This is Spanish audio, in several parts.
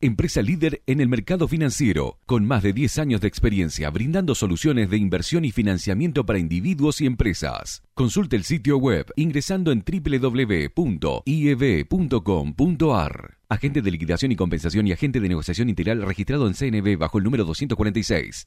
empresa líder en el mercado financiero, con más de 10 años de experiencia brindando soluciones de inversión y financiamiento para individuos y empresas. Consulte el sitio web ingresando en www.ieb.com.ar. Agente de liquidación y compensación y agente de negociación integral registrado en CNB bajo el número 246.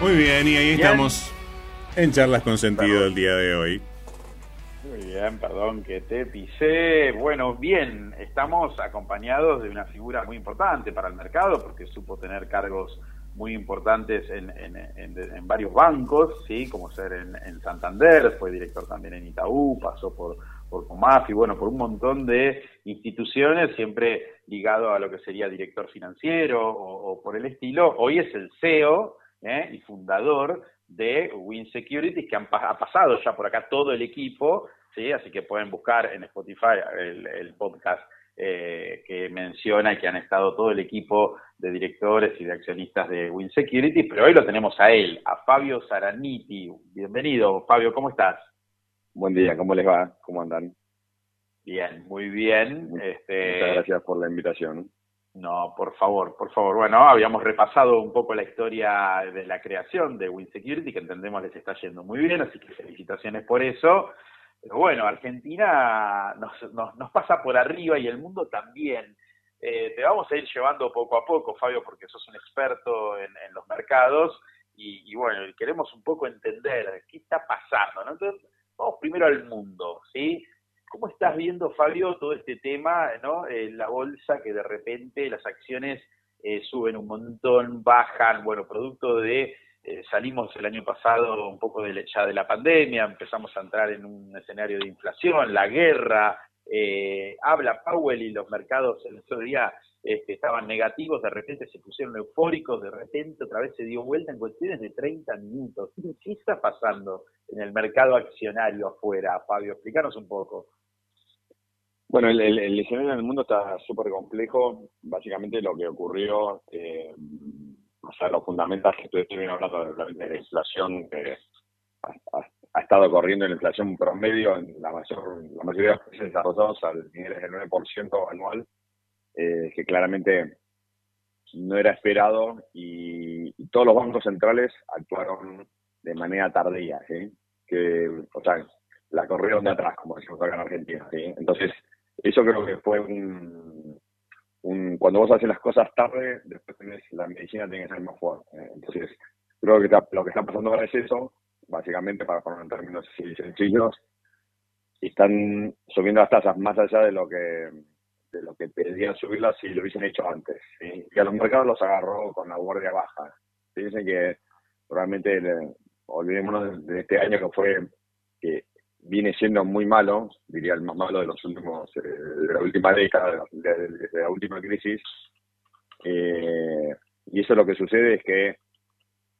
Muy bien, y ahí estamos en charlas con sentido el día de hoy. Muy bien, perdón que te pisé. Bueno, bien, estamos acompañados de una figura muy importante para el mercado porque supo tener cargos muy importantes en, en, varios bancos, sí, como ser en, Santander, fue director también en Itaú, pasó por, por Comafi, bueno, por un montón de instituciones, siempre ligado a lo que sería director financiero o, o por el estilo. Hoy es el CEO ¿eh? y fundador de Win Security, que han, ha pasado ya por acá todo el equipo, ¿sí? así que pueden buscar en Spotify el, podcast eh, que menciona y que han estado todo el equipo de directores y de accionistas de Win Security, pero hoy lo tenemos a él, a Fabio Zaraniti. Bienvenido, Fabio, ¿cómo estás? Buen día, ¿cómo les va? ¿Cómo andan? Bien, muy bien. Este... Muchas gracias por la invitación. No, por favor, por favor. Bueno, habíamos repasado un poco la historia de la creación de WinSecurity, que entendemos les está yendo muy bien, así que felicitaciones por eso. Pero bueno, Argentina nos, nos, pasa por arriba y el mundo también. Eh, te vamos a ir llevando poco a poco, Fabio, porque sos un experto en, los mercados y, y, bueno, queremos un poco entender qué está pasando. Entonces, vamos primero al mundo, ¿sí? ¿Cómo estás viendo, Fabio, todo este tema, ¿no? Eh, la bolsa que de repente las acciones eh, suben un montón, bajan, bueno, producto de, eh, salimos el año pasado un poco de, ya de la pandemia, empezamos a entrar en un escenario de inflación, la guerra, habla Powell y los mercados el otro día este, estaban negativos, de repente se pusieron eufóricos, de repente otra vez se dio vuelta en cuestiones de 30 minutos. ¿Qué está pasando en el mercado accionario afuera, Fabio? Explícanos un poco. Bueno, el, el, escenario en el mundo está súper complejo. Básicamente lo que ocurrió, eh, o sea, los fundamentos que estuvieron hablando de, la inflación, que ha, estado corriendo en la inflación promedio en la, mayor, la mayoría de los países desarrollados al nivel del 9% anual, eh, que claramente no era esperado y, todos los bancos centrales actuaron de manera tardía, ¿sí? que, o sea, la corrieron de atrás, como decimos acá en Argentina. ¿sí? Entonces, eso creo que fue un, cuando vos haces las cosas tarde, después tenés, la medicina tiene que ser más fuerte. Entonces, creo que lo que está pasando ahora es eso, básicamente para poner en términos sencillos, están subiendo las tasas más allá de lo que de lo que pedían subirlas si lo hubiesen hecho antes. Y a los mercados los agarró con la guardia baja. Dicen que probablemente, olvidémonos de, de, este año que fue que viene siendo muy malo, diría el más malo de los últimos, eh, de la última década, de, la última crisis. Eh, y eso lo que sucede es que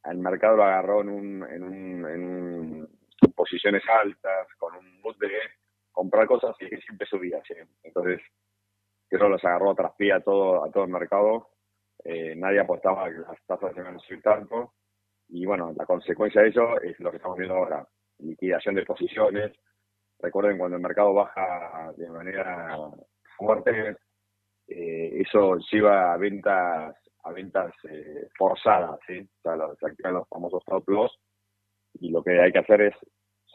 el mercado lo agarró en, un, en, un, en posiciones altas, con un mood de comprar cosas y que siempre subía. ¿sí? Entonces, eso los agarró a traspié a todo, a todo el mercado. Eh, nadie apostaba que las tasas iban a subir tanto. Y bueno, la consecuencia de eso es lo que estamos viendo ahora liquidación de posiciones. Recuerden cuando el mercado baja de manera fuerte, eh, eso lleva a ventas a ventas eh, forzadas, ¿sí? O sea, se activan los famosos stop loss y lo que hay que hacer es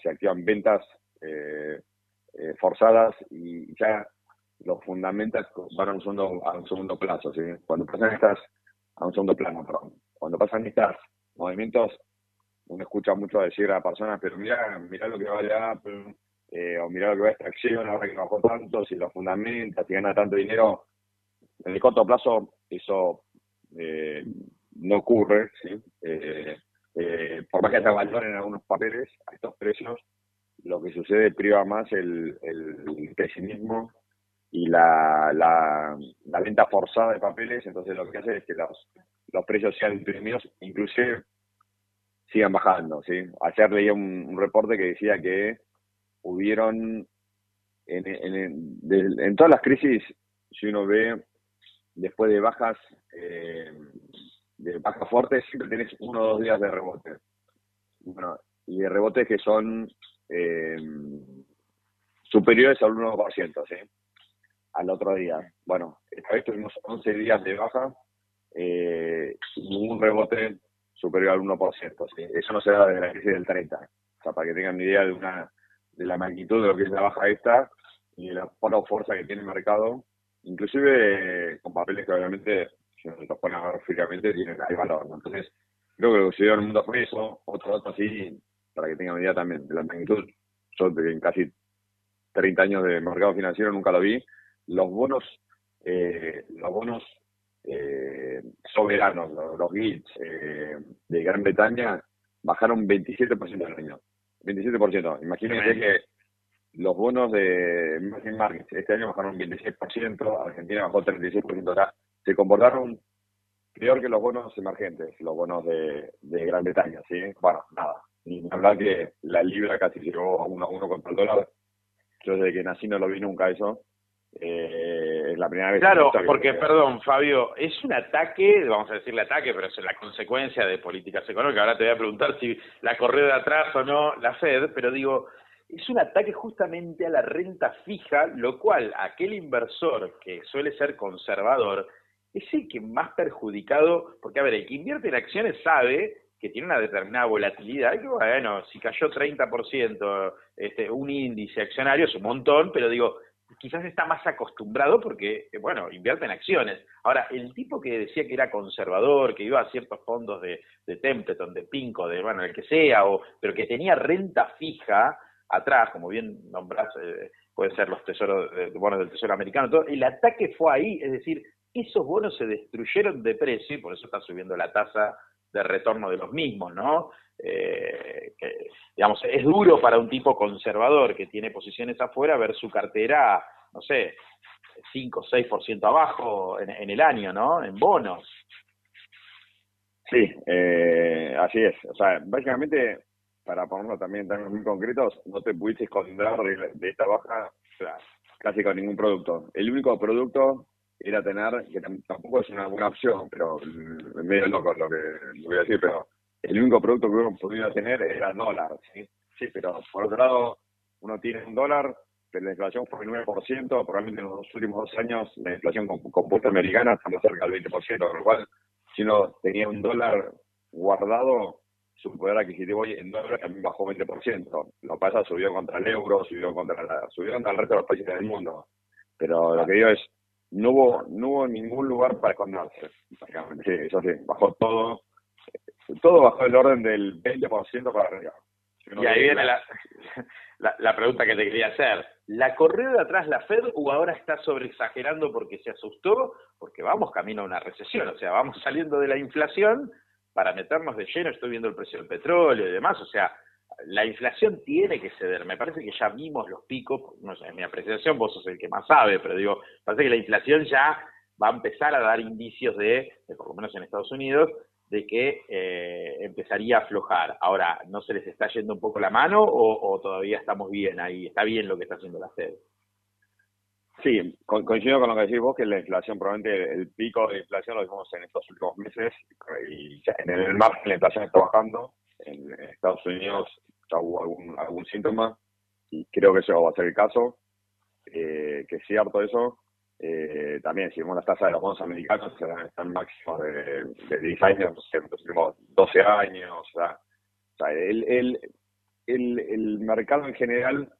se activan ventas eh, forzadas y ya los fundamentos van a un segundo, a un segundo plazo, ¿sí? Cuando pasan estas a un segundo plano, perdón. Cuando pasan estos movimientos uno escucha mucho decir a personas, pero mira, mira lo que vale Apple, eh, o mira lo que va esta acción, ahora que bajó tanto, si lo fundamenta, si gana tanto dinero, En el corto plazo eso eh, no ocurre, ¿sí? Eh, eh, por más que haya valor en algunos papeles a estos precios, lo que sucede priva más el pesimismo y la, la, venta forzada de papeles, entonces lo que hace es que los, los precios sean imprimidos, inclusive sigan bajando. ¿sí? Ayer leía un, reporte que decía que hubieron, en, en, en, todas las crisis, si uno ve, después de bajas, eh, de bajas fuertes, siempre tenés uno o dos días de rebote. Bueno, y de rebotes que son eh, superiores al 1%, ¿sí? Al otro día. Bueno, esta vez tuvimos 11 días de baja eh, un rebote superior al 1%. Eso no se da desde la crisis del 30. O sea, para que tengan idea de, una, de la magnitud de lo que es la baja esta y de la poca fuerza que tiene el mercado, inclusive con papeles que obviamente, si nos los ponen a ver fríamente, tienen, hay valor. Entonces, creo que lo que sucedió en el mundo fue eso. Otro dato así, para que tengan idea también de la magnitud, yo en casi 30 años de mercado financiero nunca lo vi, los bonos, eh, los bonos eh, soberanos, los, los eh, de Gran Bretaña, bajaron 27% al año. 27%. Imagínense que los bonos de Emerging Markets este año bajaron 26%, Argentina bajó 36%. se comportaron peor que los bonos emergentes, los bonos de, de Gran Bretaña, ¿sí? Bueno, nada. Ni hablar que la libra casi llegó a uno a uno contra el dólar. Yo desde que nací no lo vi nunca eso. Eh, la primera vez. Claro, porque, perdón, Fabio, es un ataque, vamos a decirle ataque, pero es la consecuencia de políticas económicas. Ahora te voy a preguntar si la corrió de atrás o no la Fed, pero digo, es un ataque justamente a la renta fija, lo cual aquel inversor que suele ser conservador es el que más perjudicado, porque a ver, el que invierte en acciones sabe que tiene una determinada volatilidad, que bueno, si cayó 30% este, un índice accionario es un montón, pero digo, quizás está más acostumbrado porque, eh, bueno, invierte en acciones. Ahora, el tipo que decía que era conservador, que iba a ciertos fondos de, de Templeton, de Pinco, de, bueno, el que sea, o, pero que tenía renta fija atrás, como bien nombrás, eh, pueden ser los tesoros, de, bonos del Tesoro Americano, todo, el ataque fue ahí, es decir, esos bonos se destruyeron de precio y por eso está subiendo la tasa de retorno de los mismos, ¿no? Eh, que, digamos, es duro para un tipo conservador que tiene posiciones afuera ver su cartera, no sé, 5 o 6% abajo en, el año, ¿no? En bonos. Sí, eh, así es. O sea, básicamente, para ponerlo también en muy concretos, no te pudiste esconder de, esta baja casi con ningún producto. El único producto era tener, que tampoco es una buena opción, pero es medio loco lo que voy a decir, pero el único producto que hubiéramos podido tener era el dólar, ¿sí? Sí, pero por otro lado, uno tiene un dólar, pero la inflación fue el 9%, probablemente en los últimos dos años la inflación compuesta americana estamos cerca del 20%, con lo cual, si uno tenía un dólar guardado, su poder adquisitivo en dólares también bajó 20%. Lo que pasa subió contra el euro, subió contra, la, subió contra el resto de los países del mundo. Pero lo que digo es, no hubo, no hubo ningún lugar para esconderse. Sí, eso sí, bajó todo todo bajo el orden del 20% para arriba. y ahí viene la, la, pregunta que te quería hacer. ¿La corrió de atrás la Fed o ahora está sobreexagerando porque se asustó? Porque vamos camino a una recesión, o sea, vamos saliendo de la inflación para meternos de lleno, estoy viendo el precio del petróleo y demás, o sea, la inflación tiene que ceder. Me parece que ya vimos los picos, no sé, en mi apreciación, vos sos el que más sabe, pero digo, parece que la inflación ya va a empezar a dar indicios de, de por lo menos en Estados Unidos, de que eh, empezaría a aflojar. Ahora, ¿no se les está yendo un poco la mano o, todavía estamos bien ahí? ¿Está bien lo que está haciendo la Fed? Sí, coincido con lo que decís vos, que la inflación, probablemente el pico de inflación lo vimos en estos últimos meses y en el margen la inflación está bajando. En Estados Unidos ya hubo algún, algún síntoma y creo que eso va a ser el caso. Eh, que es cierto eso, eh, también, si vemos las tasas de los bonos americanos, están máximos de, de 10 años, los últimos 12 años. O sea, el, el, el, el, mercado en general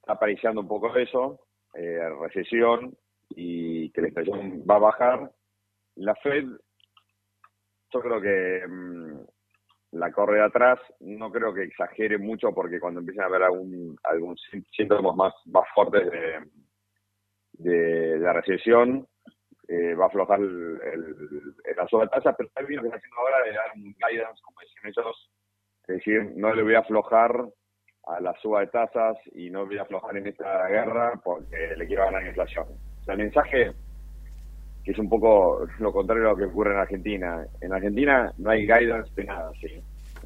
está apreciando un poco eso, eh, recesión y que la inflación va a bajar. La Fed, yo creo que mm, la corre de atrás, no creo que exagere mucho porque cuando empiecen a haber algún, síntomas más, más fuertes de de la recesión, eh, va a aflojar el, la suba de tasas, pero también lo que está haciendo ahora es dar un guidance, como decían ellos, es decir, no le voy a aflojar a la suba de tasas y no voy a aflojar en esta guerra porque le quiero ganar inflación. El mensaje que es un poco lo contrario a lo que ocurre en Argentina. En Argentina no hay guidance de nada, ¿sí?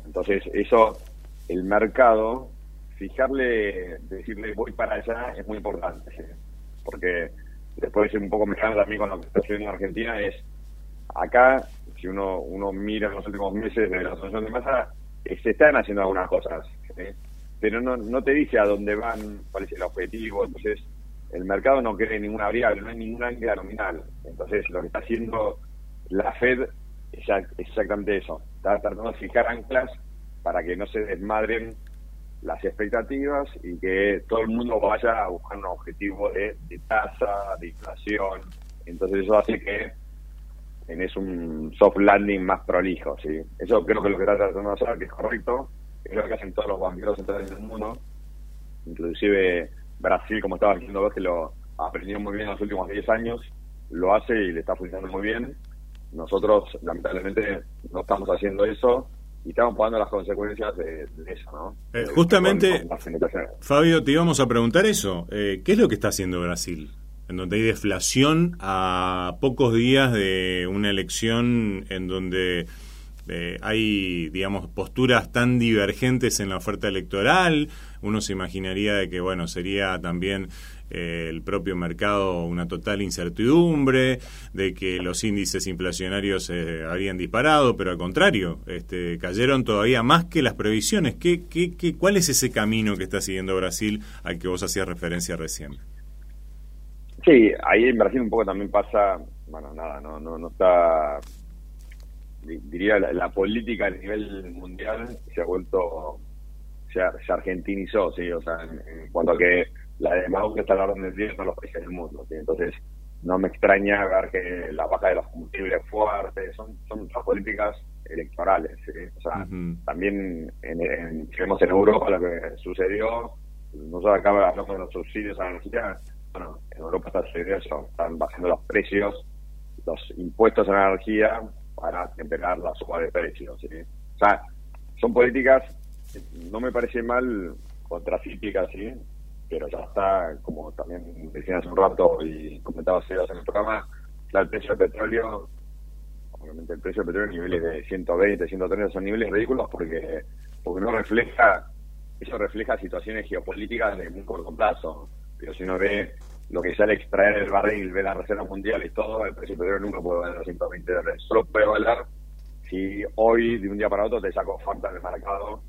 Entonces, eso, el mercado, fijarle, decirle voy para allá es muy importante, ¿sí? Porque después un poco mezclando también con lo que está sucediendo en Argentina es, acá, si uno uno mira los últimos meses de la asociación de masa, se están haciendo algunas cosas, pero no, no te dice a dónde van, cuál es el objetivo, entonces el mercado no cree ninguna variable, no hay ninguna ancla nominal. Entonces, lo que está haciendo la Fed es exactamente eso. Está tratando de fijar anclas para que no se desmadren las expectativas y que todo el mundo vaya a buscar un objetivo de, tasa, de inflación. Entonces, eso hace que tenés un soft landing más prolijo. ¿sí? Eso creo que es lo que está tratando de hacer, que es correcto, es lo que hacen todos los banqueros centrales del mundo, inclusive Brasil, como estaba diciendo vos, que lo aprendió muy bien en los últimos 10 años, lo hace y le está funcionando muy bien. Nosotros, lamentablemente, no estamos haciendo eso y estamos pagando las consecuencias de, eso, ¿no? Eh, justamente, Fabio, te íbamos a preguntar eso. Eh, ¿Qué es lo que está haciendo Brasil? En donde hay deflación a pocos días de una elección en donde eh, hay, digamos, posturas tan divergentes en la oferta electoral. Uno se imaginaría de que, bueno, sería también eh, el propio mercado una total incertidumbre, de que los índices inflacionarios eh, habrían disparado, pero al contrario, este, cayeron todavía más que las previsiones. ¿Qué, qué, qué, ¿Cuál es ese camino que está siguiendo Brasil al que vos hacías referencia recién? Sí, ahí en Brasil un poco también pasa, bueno, nada, no, no, no está diría, la, política a nivel mundial se ha vuelto, se, se argentinizó, ¿sí? O sea, en, cuanto a que la demagogia está a la orden del día en todos los países del mundo, ¿sí? Entonces, no me extraña ver que la baja de los combustibles fuertes son, son políticas electorales, ¿sí? O sea, también en, en, en Europa lo que sucedió, nosotros acá hablamos de los subsidios a la energía, bueno, en Europa está sucediendo eso, están bajando los precios, los impuestos a la energía para temperar la suba de precios. O sea, son políticas, no me parece mal contracíclicas, ¿sí? pero ya está, como también decían hace un rato y comentaba Sebas en el programa, ya el precio del petróleo, obviamente el precio del petróleo en niveles de 120, 130 son niveles ridículos porque, porque no refleja, eso refleja situaciones geopolíticas de muy corto plazo, pero si uno ve lo que sale extraer el barril ve la reserva mundial y todo, el precio petróleo nunca puede valer 120 dólares. Solo puede valer si hoy, de un día para otro, te saco falta del mercado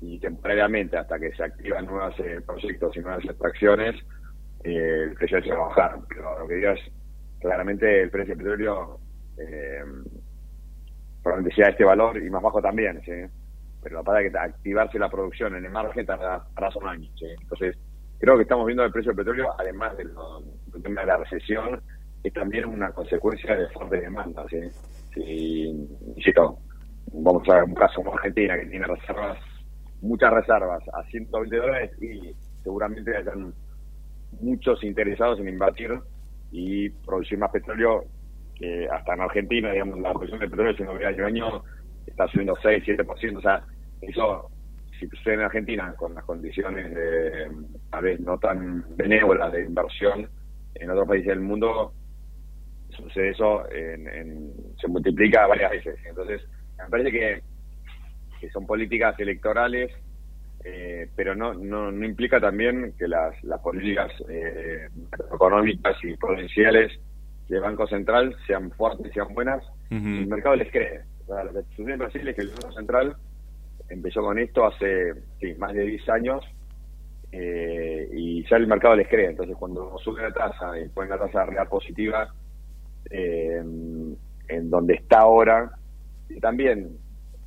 y temporariamente, hasta que se activan nuevos eh, proyectos y nuevas extracciones, eh, el precio se va a bajar. Pero lo que digo es, claramente el precio del petróleo eh, probablemente sea este valor y más bajo también, ¿sí? Pero para que activarse la producción en el margen tarda, tarda un año, ¿sí? Entonces, creo que estamos viendo el precio del petróleo, además del, tema de la recesión, es también una consecuencia de fuerte demanda. ¿sí? Si, vamos a ver un caso como Argentina, que tiene reservas, muchas reservas a 120 dólares y seguramente hayan muchos interesados en invertir y producir más petróleo que hasta en Argentina, digamos, la producción de petróleo, si no ve año a año, está subiendo 6, 7%. O sea, eso si sucede en Argentina con las condiciones de, a veces no tan benévolas de inversión en otros países del mundo, sucede eso, se multiplica varias veces. Entonces, me parece que, son políticas electorales, eh, pero no, no, no, implica también que las, las políticas eh, económicas y provinciales del Banco Central sean fuertes, sean buenas, el mercado les cree. lo que sucede en Brasil es que el Banco Central empezó con esto hace más de 10 años eh, y ya el mercado les cree. Entonces, cuando sube la tasa y ponen la tasa real positiva eh, en donde está ahora, también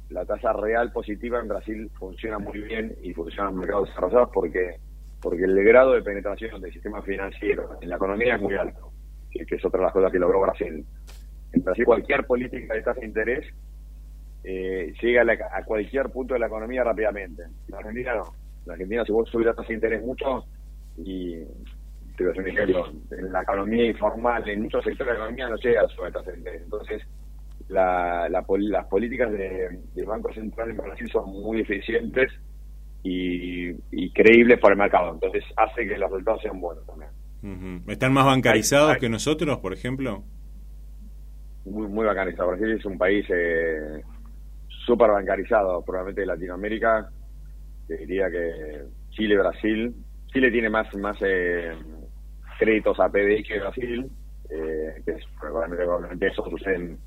la tasa real positiva en Brasil funciona muy bien y funciona en mercados desarrollados porque porque el grado de penetración del sistema financiero en la economía es muy alto, que es otra de las cosas que logró Brasil. En Brasil cualquier política de tasa de interés eh, llega a, cualquier punto de la economía rápidamente. En Argentina no. En Argentina, si vos subís la tasa de interés mucho y un ejemplo, en la economía informal, en muchos sectores de la economía no llega a su Entonces, la, las políticas de, del Banco Central en Brasil son muy eficientes y, creíbles para el mercado. Entonces, hace que los resultados sean buenos también. ¿Están más bancarizados que nosotros, por ejemplo? Muy, muy bancarizado. Brasil es un país eh, súper bancarizado, probablemente de Latinoamérica. Te diría que Chile, Brasil. Chile tiene más, más eh, créditos a PDI que Brasil, eh, que es, probablemente, eso sucede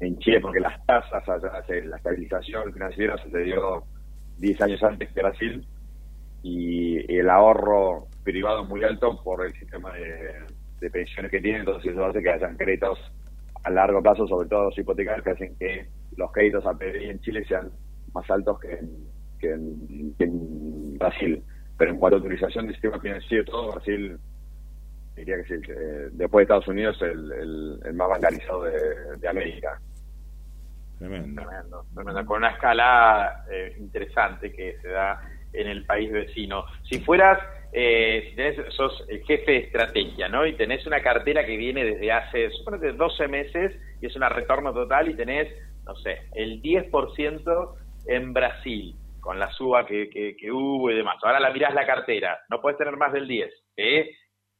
en, Chile porque las tasas, la estabilización financiera sucedió 10 años antes que Brasil y el ahorro privado muy alto por el sistema de, pensiones que tiene, entonces eso hace que hayan créditos a largo plazo, sobre todo los hipotecarios, que hacen que los créditos a PDI en Chile sean más altos que en, en, Brasil. Pero en cuanto a utilización del sistema financiero, todo Brasil diría que sí, después de Estados Unidos el, el, más bancarizado de, América. Tremendo. Tremendo, Con una escala eh, interesante que se da en el país vecino. Si fueras, eh, si tenés, sos el jefe de estrategia, ¿no? Y tenés una cartera que viene desde hace, suponete, 12 meses y es una retorno total y tenés, no sé, el 10% en Brasil con la suba que, que, hubo y demás. Ahora la mirás la cartera, no puedes tener más del 10. ¿eh?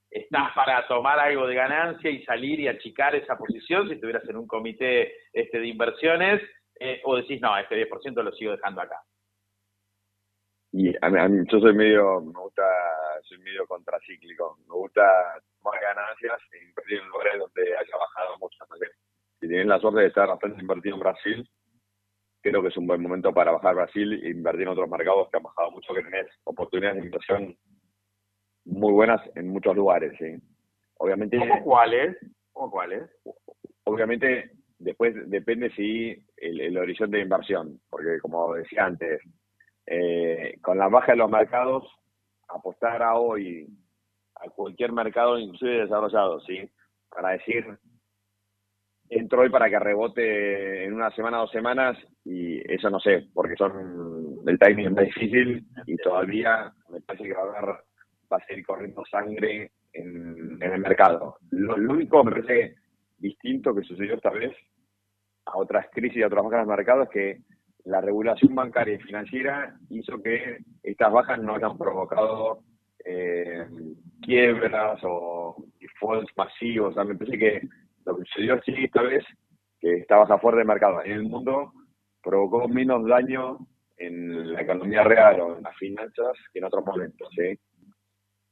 ¿Estás para tomar algo de ganancia y salir y achicar esa posición si estuvieras en un comité este, de inversiones? Eh, ¿O decís, no, este 10% lo sigo dejando acá? Y a mí, yo soy medio, me gusta, soy medio contracíclico. Me gusta tomar ganancias e invertir en lugares donde haya bajado mucho Si tienen la suerte de estar bastante invertido en Brasil, creo que es un buen momento para bajar Brasil e invertir en otros mercados que han bajado mucho, que tenés oportunidades de inversión muy buenas en muchos lugares. ¿sí? Obviamente, ¿Cómo cuáles? ¿Cómo cuáles? Obviamente, después depende si el, horizonte de inversión, porque como decía antes, eh, con la baja de los mercados, apostar a hoy a cualquier mercado, inclusive desarrollado, ¿sí? Para decir, entro hoy para que rebote en una semana, dos semanas, y eso no sé, porque son el timing es difícil y todavía me parece que va a haber, va a seguir corriendo sangre en, el mercado. Lo, único me parece distinto que sucedió esta vez a otras crisis y a otras bajas del mercado es que la regulación bancaria y financiera hizo que estas bajas no hayan provocado eh, quiebras o defaults masivos. O sea, me parece que lo que sucedió así esta vez, que esta baja fuerte de mercado en el mundo, provocó menos daño en la economía real o en las finanzas que en otros momentos. ¿sí?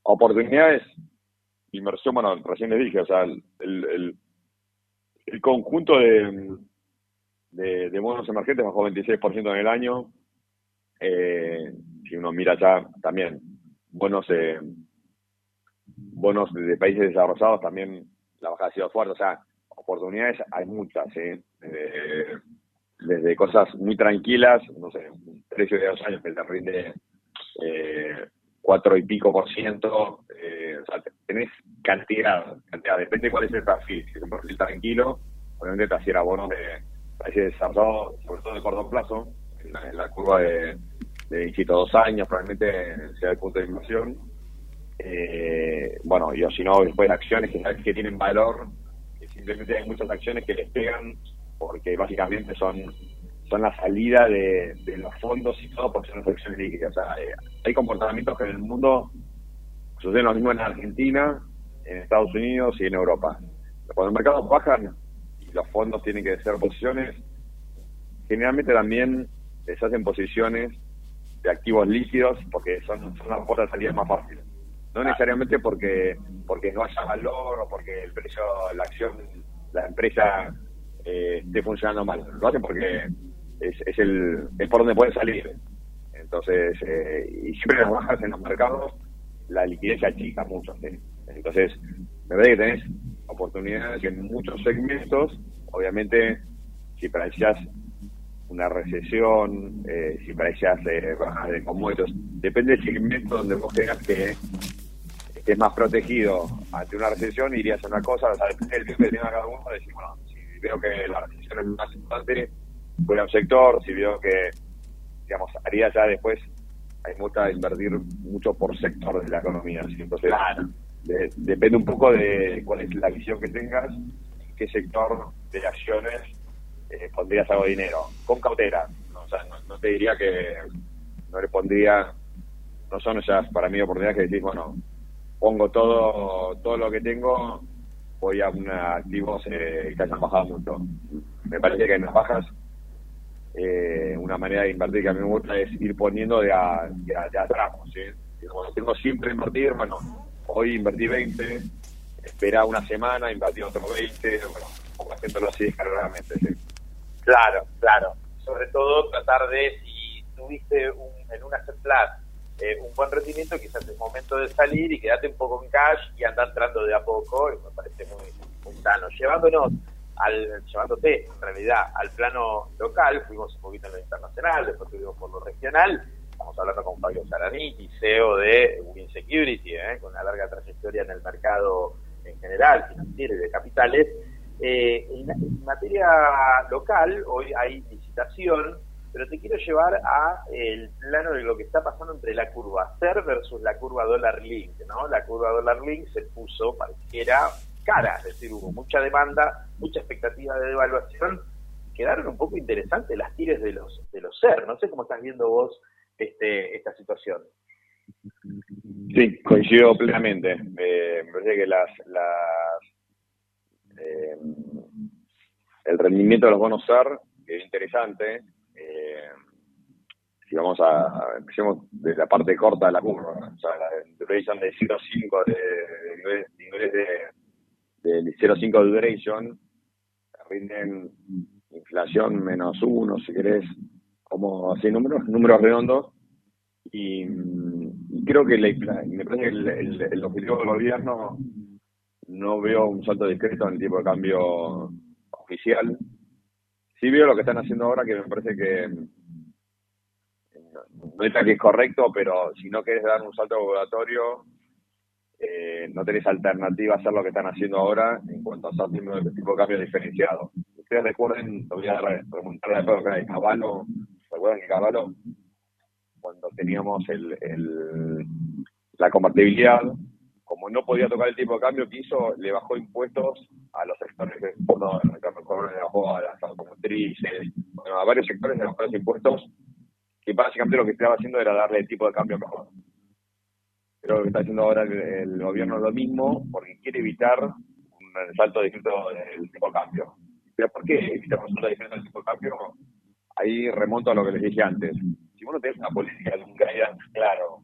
Oportunidades, inversión, bueno, recién les dije, o sea, el, el, el conjunto de, de, de, bonos emergentes bajó 26% en el año. Eh, si uno mira ya también bonos, eh, bonos de países desarrollados, también la bajada ha sido fuerte. O sea, oportunidades hay muchas, ¿sí? Eh, desde cosas muy tranquilas, no sé, un precio de dos años que te rinde eh, cuatro y pico por ciento, eh, o sea, tenés cantidad, cantidad, depende cuál es el perfil, si es un perfil tranquilo, obviamente te hacía bonos de países desarrollados, sobre todo de corto plazo, en la, curva de, de dos años, probablemente sea el punto de inversión, eh, bueno, y o si no, después acciones que, tienen valor, que simplemente hay muchas acciones que les pegan porque básicamente son son la salida de, los fondos y todo porque son acciones líquidas. O sea, eh, hay comportamientos que en el mundo suceden lo mismo en Argentina, en Estados Unidos y en Europa. Cuando los mercados bajan y los fondos tienen que hacer posiciones, generalmente también les hacen posiciones de activos líquidos porque son, son las puertas de salida más fáciles. No necesariamente porque porque no haya valor o porque el precio, la acción, la empresa eh, esté funcionando mal. Lo hacen porque es, es, el, es por donde pueden salir. Entonces, eh, y siempre las bajas en los mercados, la liquidez se achica mucho. Entonces, me parece que tenés oportunidades en muchos segmentos. Obviamente, si aprecias una recesión, eh, si aprecias eh, bajas de commodities, depende del segmento donde vos tengas que estés más protegido ante una recesión, irías a una cosa, o sea, depende del que tenga cada uno, decir, bueno, veo que la recesión es más importante, voy a un sector, si veo que, digamos, haría ya después, hay mucha invertir mucho por sector de la economía. Entonces, depende un poco de cuál es la visión que tengas, en qué sector de acciones eh, pondrías algo de dinero, con cautela. O sea, no, te diría que no le pondría, no son esas para mí oportunidades que decís, bueno, pongo todo todo lo que tengo, voy a una activos eh, que hayan bajado mucho. Me parece que en las bajas eh, una manera de invertir que a mí me gusta es ir poniendo de a, de a, tramos. ¿sí? como tengo siempre invertir, bueno, hoy invertí 20, espera una semana, invertí otro 20, bueno, como haciéndolo así descargadamente. ¿sí? Claro, claro. Sobre todo tratar de, si tuviste un, en una set eh, un buen rendimiento, quizás es momento de salir y quedarte un poco en cash y andar entrando de a poco, y me parece muy, muy sano. Llevándonos al, llevándote en realidad al plano local, fuimos un poquito en lo internacional, después tuvimos por lo regional, estamos hablando con Fabio Saraniti, CEO de Win Security, ¿eh? con una larga trayectoria en el mercado en general, financiero y de capitales. Eh, en, materia local, hoy hay licitación, pero te quiero llevar a el plano de lo que está pasando entre la curva SER versus la curva dólar link, ¿no? La curva dólar link se puso, pareciera, cara, es decir, hubo mucha demanda, mucha expectativa de devaluación, quedaron un poco interesantes las tires de los de los SER. No sé cómo estás viendo vos este, esta situación. Sí, coincido plenamente. me parece que las, las eh, el rendimiento de los bonos SER es interesante. Eh, si vamos a, empecemos de la parte corta de la curva, o sea, la duration de 0,5 de, de, de, de del 0,5 de duration, rinden inflación menos uno, si querés, como así números, números redondos. Y, creo que me parece que el, objetivo del gobierno no veo un salto discreto en el tipo de cambio oficial. Sí veo lo que están haciendo ahora, que me parece que no es que es correcto, pero si no quieres dar un salto regulatorio, eh, no tenés alternativa a hacer lo que están haciendo ahora en cuanto a hacer un tipo de cambio diferenciado. Ustedes recuerden, lo voy a remontar la de Caballo, recuerdan que Caballo, cuando teníamos el, el, la convertibilidad, como no podía tocar el tipo de cambio que hizo, le bajó impuestos a los sectores que bueno, le bajó a las automotrices, bueno, a varios sectores le bajó los impuestos, que básicamente lo que estaba haciendo era darle el tipo de cambio mejor. Creo que está haciendo ahora el, gobierno lo mismo porque quiere evitar un salto distinto del tipo de cambio. ¿Pero por qué evitar un salto distinto del tipo de cambio? Ahí remonto a lo que les dije antes. Si uno tiene una política de un guidance claro,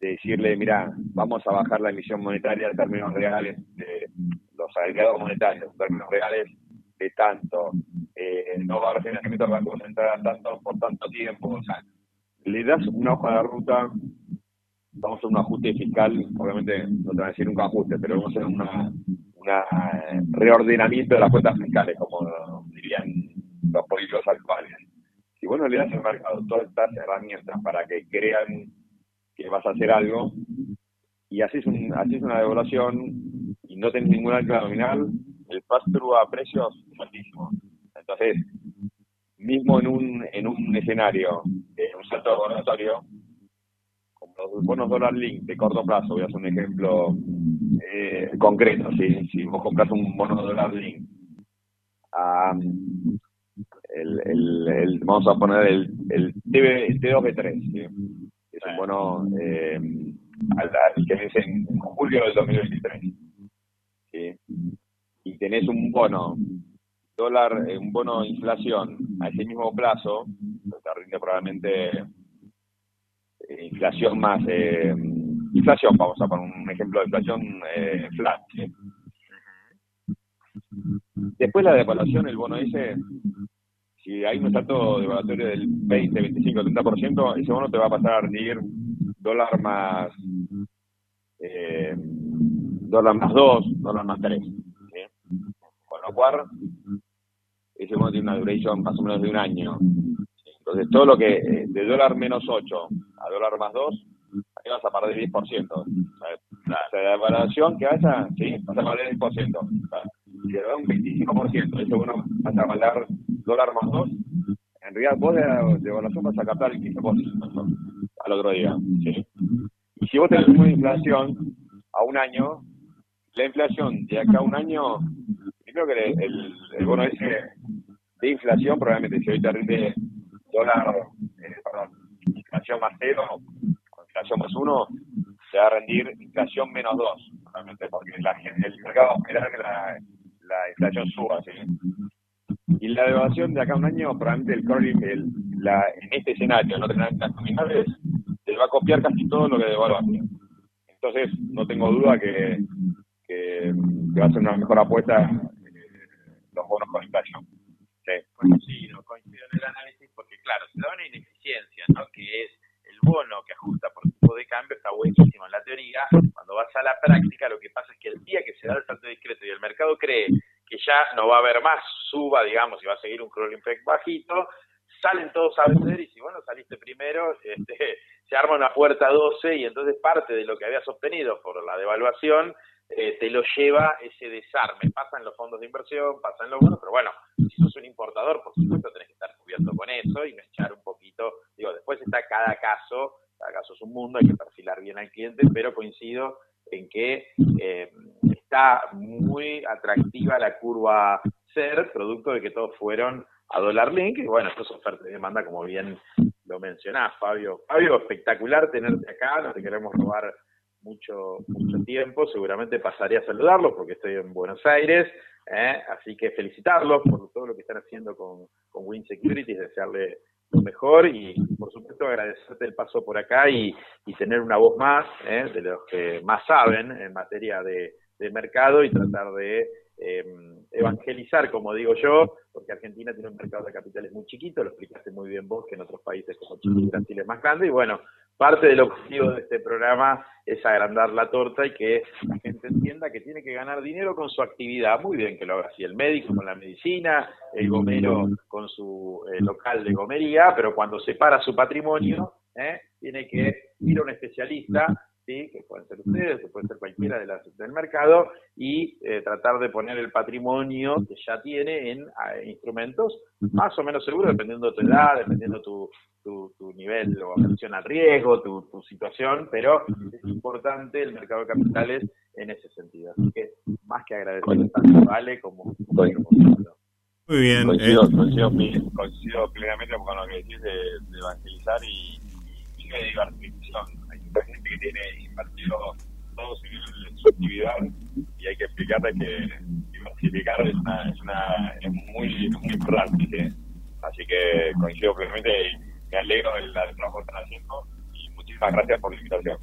de decirle, mira, vamos a bajar la emisión monetaria en términos reales, de los agregados monetarios en términos reales de tanto, eh, no va a financiamiento del Banco Central tanto por tanto tiempo, o sea, le das una hoja de ruta vamos a hacer un ajuste fiscal, obviamente no te voy a decir un ajuste, pero vamos a hacer una, una eh, reordenamiento de las cuentas fiscales, como dirían los políticos actuales. Si bueno le das al mercado todas estas herramientas para que crean que vas a hacer algo, y haces, un, haces una devaluación y no tenés ningún alta nominal, el pass-through a precios es altísimo. Entonces, mismo en un, en un escenario de un salto laboratorio, los bonos dólar link de corto plazo, voy a hacer un ejemplo eh, concreto, ¿sí? si vos compras un bono dólar link, el, el, vamos a poner el, el, T2B3, ¿sí? Es un bono eh, al, que vence en julio del 2023. ¿sí? Y tenés un bono dólar, eh, un bono de inflación a ese mismo plazo, te rinde probablemente inflación más, eh, inflación, vamos a poner un ejemplo de inflación eh, flat. Después la devaluación, el bono ese, si hay un salto devaluatorio del 20, 25, 30%, ese bono te va a pasar a rendir dólar más eh, dólar más 2, dólar más 3. Con lo cual, ese bono tiene una duración más o menos de un año. Entonces, todo lo que eh, de dólar menos 8 a dólar más 2, ahí vas a perder 10%. O sea, la evaluación que haya, sí, vas a perder 10%. Si le da un 25%, eso uno vas a valer dólar más 2, en realidad vos de, evaluación vas a captar el 15% al otro día. ¿sí? Y si vos tenés una inflación, a un año, la inflación de acá a un año, creo que el, el, bono ese de inflación, probablemente si te rinde dólar, eh, perdón, inflación más cero, inflación más uno, se va a rendir inflación menos dos, realmente, porque la, el mercado espera que la, la inflación suba, ¿sí? Y la devaluación de acá a un año, probablemente el Corlin, el, la, en este escenario, no tener las nominales, se va a copiar casi todo lo que devaluación. Entonces, no tengo duda que, que, va a ser una mejor apuesta eh, los bonos con inflación. Sí. Coincido, coincido en el análisis porque, claro, se da una ineficiencia, ¿no? Que es el bono que ajusta por tipo de cambio, está buenísimo en la teoría. Cuando vas a la práctica, lo que pasa es que el día que se da el salto discreto y el mercado cree ya no va a haber más suba, digamos, y va a seguir un crawling effect bajito, salen todos a vender y si bueno saliste primero, este, se arma una puerta 12 y entonces parte de lo que habías obtenido por la devaluación eh, te lo lleva ese desarme. Pasa en los fondos de inversión, pasa en los bonos, pero bueno, si sos un importador, por supuesto tenés que estar cubierto con eso y echar un poquito. Digo, después está cada caso, cada caso es un mundo, hay que perfilar bien al cliente, pero coincido en que eh, está muy atractiva la curva SER, producto de que todos fueron a Dollar Link, y bueno, esto es oferta y demanda, como bien lo mencionás, Fabio. Fabio, espectacular tenerte acá, no te queremos robar mucho, mucho tiempo, seguramente pasaré a saludarlos porque estoy en Buenos Aires, ¿eh? así que felicitarlos por todo lo que están haciendo con, con Win Security, desearle lo mejor y por supuesto agradecerte el paso por acá y, y tener una voz más ¿eh? de los que más saben en materia de, de mercado y tratar de eh, evangelizar, como digo yo, porque Argentina tiene un mercado de capitales muy chiquito, lo explicaste muy bien vos, que en otros países como Chile y Brasil es más grande, y bueno, parte del objetivo de este programa es agrandar la torta y que la gente entienda que tiene que ganar dinero con su actividad. Muy bien que lo haga así el médico con la medicina, el gomero con su eh, local de gomería, pero cuando separa su patrimonio, ¿eh? tiene que ir a un especialista que pueden ser ustedes, que pueden ser cualquiera de las del mercado, y eh, tratar de poner el patrimonio que ya tiene en instrumentos más o menos seguros, dependiendo de tu edad, dependiendo tu, tu, tu nivel o atención al riesgo, tu, tu situación, pero es importante el mercado de capitales en ese sentido. Así que más que agradecer tanto Vale como, muy bien. Coincido, eh. coincido, plenamente con lo que decís de, evangelizar y, y de diversificación que tiene invertido todo su, actividad y hay que explicarle que diversificar es, una, es, una, es muy, muy importante. Así que coincido plenamente y me alegro del trabajo que están haciendo y muchísimas gracias por la invitación.